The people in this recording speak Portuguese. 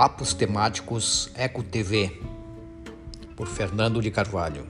Papos Temáticos Eco TV, por Fernando de Carvalho.